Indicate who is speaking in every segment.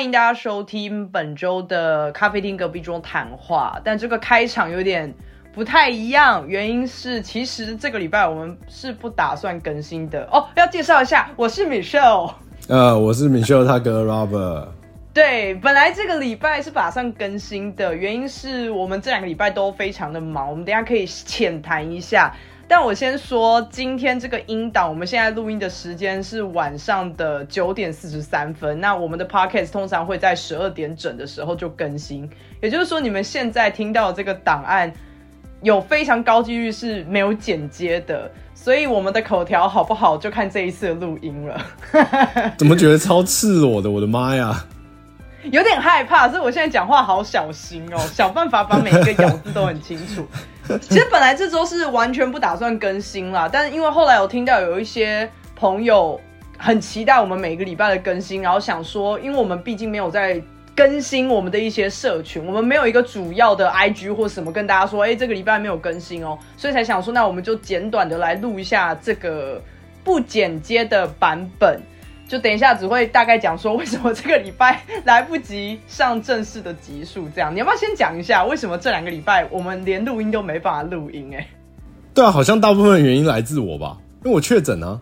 Speaker 1: 欢迎大家收听本周的咖啡厅隔壁桌谈话。但这个开场有点不太一样，原因是其实这个礼拜我们是不打算更新的哦。要介绍一下，我是 Michelle，
Speaker 2: 呃，我是 Michelle 他哥 Robert。
Speaker 1: 对，本来这个礼拜是打算更新的，原因是我们这两个礼拜都非常的忙，我们等下可以浅谈一下。但我先说，今天这个音档，我们现在录音的时间是晚上的九点四十三分。那我们的 podcast 通常会在十二点整的时候就更新，也就是说，你们现在听到这个档案，有非常高几率是没有剪接的。所以我们的口条好不好，就看这一次的录音了。
Speaker 2: 怎么觉得超赤裸的？我的妈呀！
Speaker 1: 有点害怕，所以我现在讲话好小心哦，想办法把每一个咬字都很清楚。其实本来这周是完全不打算更新啦，但是因为后来我听到有一些朋友很期待我们每个礼拜的更新，然后想说，因为我们毕竟没有在更新我们的一些社群，我们没有一个主要的 IG 或什么跟大家说，哎，这个礼拜没有更新哦，所以才想说，那我们就简短的来录一下这个不剪接的版本。就等一下，只会大概讲说为什么这个礼拜 来不及上正式的集数，这样你要不要先讲一下为什么这两个礼拜我们连录音都没办法录音？哎，
Speaker 2: 对啊，好像大部分原因来自我吧，因为我确诊啊。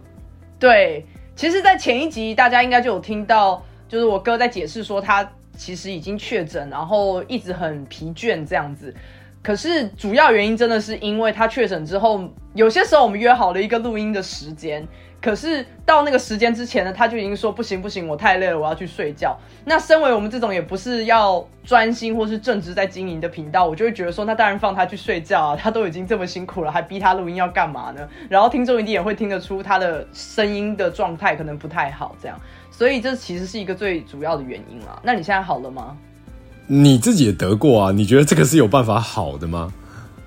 Speaker 1: 对，其实，在前一集大家应该就有听到，就是我哥在解释说他其实已经确诊，然后一直很疲倦这样子。可是主要原因真的是因为他确诊之后，有些时候我们约好了一个录音的时间。可是到那个时间之前呢，他就已经说不行不行，我太累了，我要去睡觉。那身为我们这种也不是要专心或是正直在经营的频道，我就会觉得说，那当然放他去睡觉啊，他都已经这么辛苦了，还逼他录音要干嘛呢？然后听众一定也会听得出他的声音的状态可能不太好，这样，所以这其实是一个最主要的原因啊。那你现在好了吗？
Speaker 2: 你自己也得过啊，你觉得这个是有办法好的吗？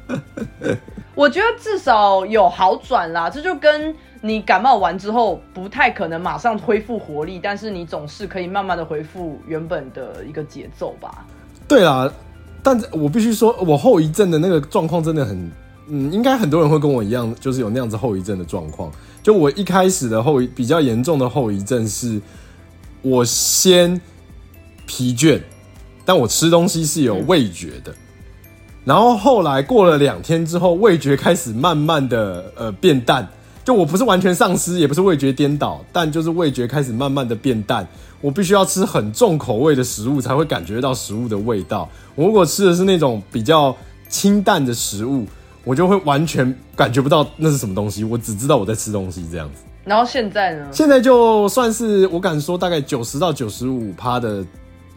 Speaker 1: 我觉得至少有好转啦，这就跟。你感冒完之后不太可能马上恢复活力，但是你总是可以慢慢的恢复原本的一个节奏吧。
Speaker 2: 对啦，但我必须说，我后遗症的那个状况真的很，嗯，应该很多人会跟我一样，就是有那样子后遗症的状况。就我一开始的后比较严重的后遗症是，我先疲倦，但我吃东西是有味觉的，然后后来过了两天之后，味觉开始慢慢的呃变淡。就我不是完全丧失，也不是味觉颠倒，但就是味觉开始慢慢的变淡。我必须要吃很重口味的食物才会感觉到食物的味道。我如果吃的是那种比较清淡的食物，我就会完全感觉不到那是什么东西。我只知道我在吃东西这样子。
Speaker 1: 然后现在呢？
Speaker 2: 现在就算是我敢说大概九十到九十五趴的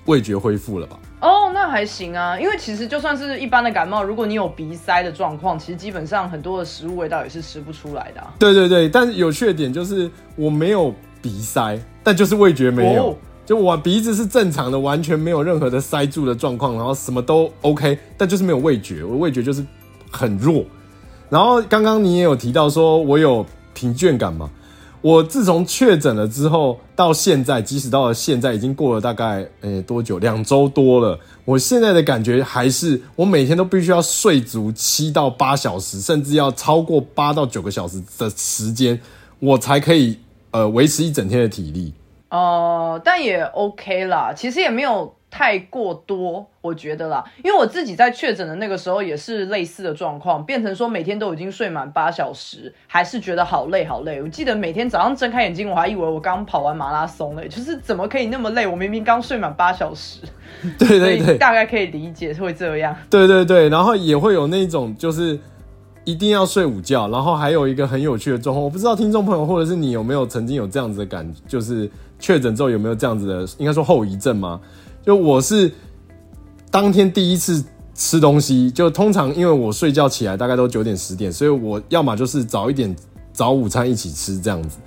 Speaker 2: 味觉恢复了吧。
Speaker 1: 哦，那还行啊，因为其实就算是一般的感冒，如果你有鼻塞的状况，其实基本上很多的食物味道也是吃不出来的。
Speaker 2: 对对对，但是有缺点就是我没有鼻塞，但就是味觉没有，就我鼻子是正常的，完全没有任何的塞住的状况，然后什么都 OK，但就是没有味觉，我味觉就是很弱。然后刚刚你也有提到说我有疲倦感嘛？我自从确诊了之后，到现在，即使到了现在，已经过了大概诶多久？两周多了。我现在的感觉还是，我每天都必须要睡足七到八小时，甚至要超过八到九个小时的时间，我才可以呃维持一整天的体力。
Speaker 1: 哦，但也 OK 啦，其实也没有。太过多，我觉得啦，因为我自己在确诊的那个时候也是类似的状况，变成说每天都已经睡满八小时，还是觉得好累好累。我记得每天早上睁开眼睛，我还以为我刚跑完马拉松嘞，就是怎么可以那么累？我明明刚睡满八小时。
Speaker 2: 对对对，
Speaker 1: 大概可以理解会这样。
Speaker 2: 对对对，然后也会有那种就是一定要睡午觉，然后还有一个很有趣的状况，我不知道听众朋友或者是你有没有曾经有这样子的感，就是确诊之后有没有这样子的，应该说后遗症吗？就我是当天第一次吃东西，就通常因为我睡觉起来大概都九点十点，所以我要么就是早一点早午餐一起吃这样子。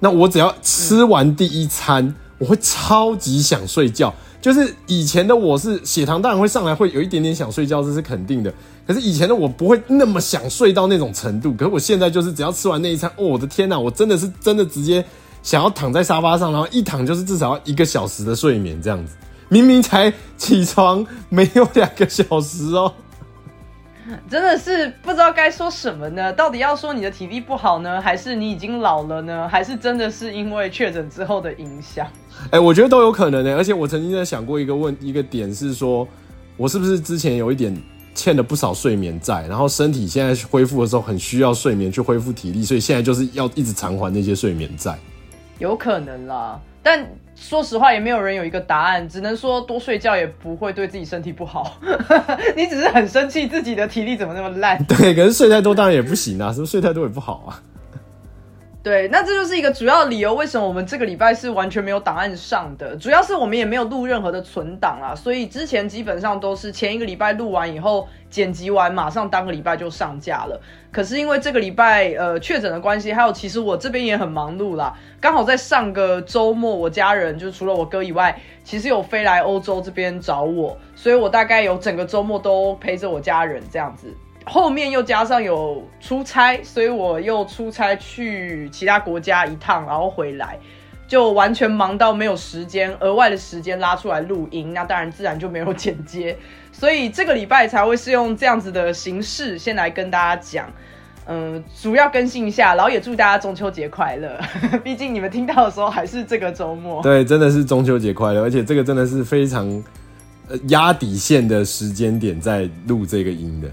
Speaker 2: 那我只要吃完第一餐，我会超级想睡觉。就是以前的我是血糖当然会上来，会有一点点想睡觉，这是肯定的。可是以前的我不会那么想睡到那种程度。可是我现在就是只要吃完那一餐，哦，我的天哪，我真的是真的直接想要躺在沙发上，然后一躺就是至少要一个小时的睡眠这样子。明明才起床没有两个小时哦，
Speaker 1: 真的是不知道该说什么呢？到底要说你的体力不好呢，还是你已经老了呢？还是真的是因为确诊之后的影响？
Speaker 2: 哎、我觉得都有可能呢、而且我曾经在想过一个问一个点是说，我是不是之前有一点欠了不少睡眠债，然后身体现在恢复的时候很需要睡眠去恢复体力，所以现在就是要一直偿还那些睡眠债。
Speaker 1: 有可能啦，但说实话也没有人有一个答案，只能说多睡觉也不会对自己身体不好。你只是很生气自己的体力怎么那么烂。
Speaker 2: 对，可是睡太多当然也不行啊，是不是睡太多也不好啊？
Speaker 1: 对，那这就是一个主要理由，为什么我们这个礼拜是完全没有档案上的？主要是我们也没有录任何的存档啦，所以之前基本上都是前一个礼拜录完以后剪辑完，马上当个礼拜就上架了。可是因为这个礼拜呃确诊的关系，还有其实我这边也很忙碌啦，刚好在上个周末，我家人就除了我哥以外，其实有飞来欧洲这边找我，所以我大概有整个周末都陪着我家人这样子。后面又加上有出差，所以我又出差去其他国家一趟，然后回来，就完全忙到没有时间额外的时间拉出来录音，那当然自然就没有剪接，所以这个礼拜才会是用这样子的形式先来跟大家讲。嗯，主要更新一下，然后也祝大家中秋节快乐。毕竟你们听到的时候还是这个周末。
Speaker 2: 对，真的是中秋节快乐，而且这个真的是非常呃压底线的时间点在录这个音的。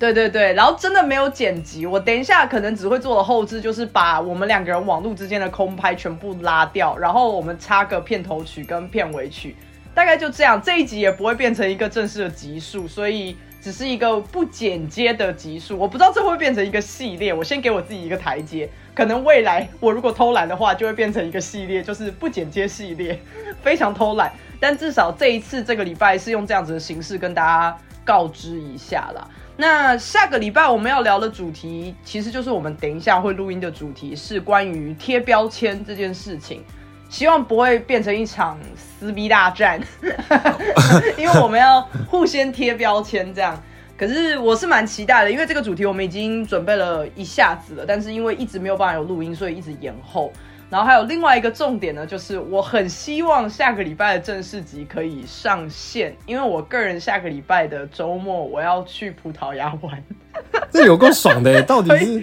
Speaker 1: 对对对，然后真的没有剪辑，我等一下可能只会做的后置就是把我们两个人网络之间的空拍全部拉掉，然后我们插个片头曲跟片尾曲，大概就这样。这一集也不会变成一个正式的集数，所以只是一个不剪接的集数。我不知道这会变成一个系列，我先给我自己一个台阶。可能未来我如果偷懒的话，就会变成一个系列，就是不剪接系列，非常偷懒。但至少这一次这个礼拜是用这样子的形式跟大家告知一下啦。那下个礼拜我们要聊的主题，其实就是我们等一下会录音的主题，是关于贴标签这件事情。希望不会变成一场撕逼大战，因为我们要互相贴标签这样。可是我是蛮期待的，因为这个主题我们已经准备了一下子了，但是因为一直没有办法有录音，所以一直延后。然后还有另外一个重点呢，就是我很希望下个礼拜的正式集可以上线，因为我个人下个礼拜的周末我要去葡萄牙玩。
Speaker 2: 这有够爽的耶，到底是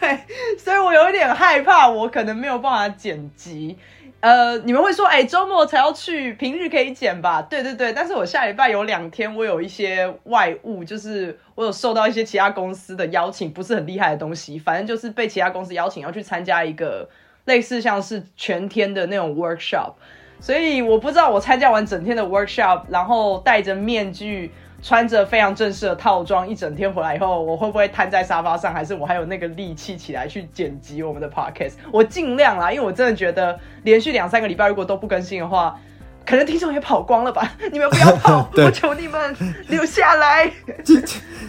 Speaker 1: 对，所以我有一点害怕，我可能没有办法剪辑。呃，你们会说，哎、周末才要去，平日可以剪吧？对对对，但是我下礼拜有两天，我有一些外务，就是我有受到一些其他公司的邀请，不是很厉害的东西，反正就是被其他公司邀请要去参加一个类似像是全天的那种 workshop，所以我不知道我参加完整天的 workshop，然后戴着面具。穿着非常正式的套装，一整天回来以后，我会不会瘫在沙发上，还是我还有那个力气起来去剪辑我们的 podcast？我尽量啦，因为我真的觉得连续两三个礼拜如果都不更新的话，可能听众也跑光了吧？你们不要跑，我求你们留下来。
Speaker 2: 其实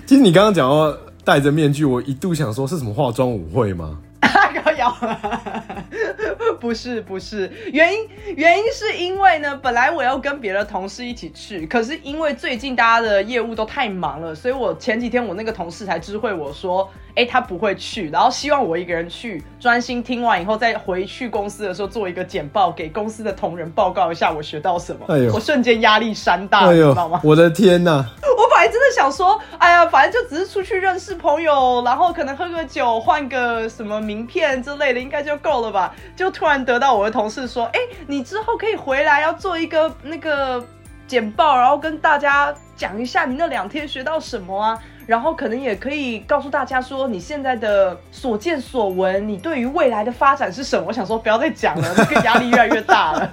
Speaker 2: 其实你刚刚讲到戴着面具，我一度想说是什么化妆舞会吗？
Speaker 1: 高了，不是不是，原因原因是因为呢，本来我要跟别的同事一起去，可是因为最近大家的业务都太忙了，所以我前几天我那个同事才知会我说，哎、他不会去，然后希望我一个人去，专心听完以后再回去公司的时候做一个简报，给公司的同仁报告一下我学到什么。
Speaker 2: 哎呦
Speaker 1: 我瞬间压力山大，你知道吗？，
Speaker 2: 我的天呐！
Speaker 1: 我本来真的想说，哎呀，反正就只是出去认识朋友，然后可能喝个酒，换个什么名片之类的，应该就够了吧？就突然得到我的同事说，哎，你之后可以回来要做一个那个简报，然后跟大家讲一下你那两天学到什么啊。然后可能也可以告诉大家说你现在的所见所闻，你对于未来的发展是什么？我想说不要再讲了，那个压力越来越大了。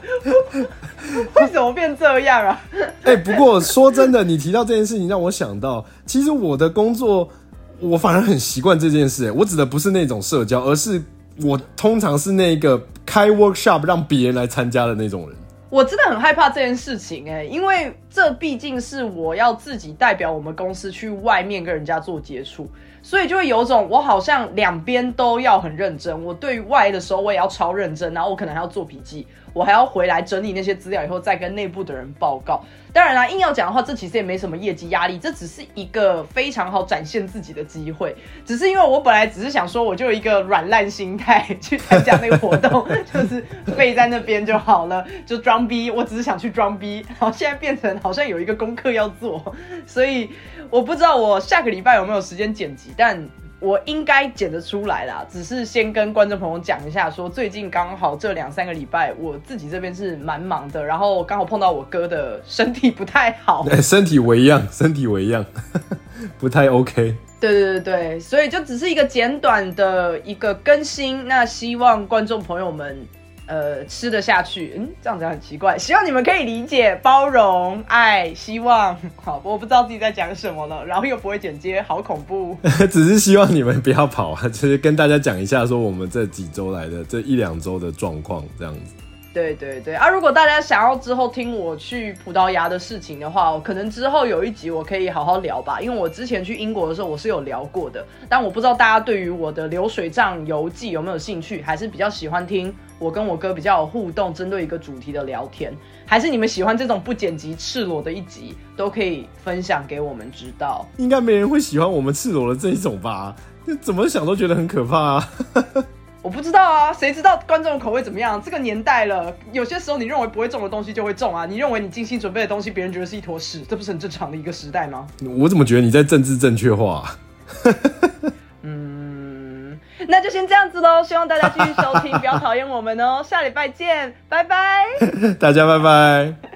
Speaker 1: 为什么变这样啊？
Speaker 2: 哎、不过说真的，你提到这件事情，让我想到，其实我的工作，我反而很习惯这件事。我指的不是那种社交，而是我通常是那个开 workshop 让别人来参加的那种人。
Speaker 1: 我真的很害怕这件事情哎、因为这毕竟是我要自己代表我们公司去外面跟人家做接触，所以就会有种我好像两边都要很认真。我对外的时候我也要超认真，然后我可能还要做笔记，我还要回来整理那些资料以后再跟内部的人报告。当然啦，硬要讲的话，这其实也没什么业绩压力，这只是一个非常好展现自己的机会。只是因为我本来只是想说，我就有一个软烂心态去参加那个活动，就是背在那边就好了，就装逼。我只是想去装逼，然后现在变成好像有一个功课要做，所以我不知道我下个礼拜有没有时间剪辑，但。我应该剪得出来啦，只是先跟观众朋友讲一下，说最近刚好这两三个礼拜，我自己这边是蛮忙的，然后刚好碰到我哥的身体不太好，
Speaker 2: 身体为恙，身体为恙，不太 OK。
Speaker 1: 对对对对，所以就只是一个简短的一个更新，那希望观众朋友们。呃，吃得下去，嗯，这样子很奇怪。希望你们可以理解、包容、爱、希望。好，我不知道自己在讲什么了，然后又不会剪接，好恐怖。
Speaker 2: 只是希望你们不要跑啊，就是跟大家讲一下，说我们这几周来的这一两周的状况，这样子。
Speaker 1: 对对对啊！如果大家想要之后听我去葡萄牙的事情的话，可能之后有一集我可以好好聊吧。因为我之前去英国的时候，我是有聊过的。但我不知道大家对于我的流水账游记有没有兴趣，还是比较喜欢听我跟我哥比较有互动，针对一个主题的聊天，还是你们喜欢这种不剪辑、赤裸的一集，都可以分享给我们知道。
Speaker 2: 应该没人会喜欢我们赤裸的这一种吧？怎么想都觉得很可怕啊！
Speaker 1: 我不知道啊，谁知道观众的口味怎么样？这个年代了，有些时候你认为不会中的东西就会中啊！你认为你精心准备的东西，别人觉得是一坨屎，这不是很正常的一个时代吗？
Speaker 2: 我怎么觉得你在政治正确化？
Speaker 1: 嗯，那就先这样子喽，希望大家继续收听，不要讨厌我们哦。下礼拜见，拜拜，
Speaker 2: 大家拜拜。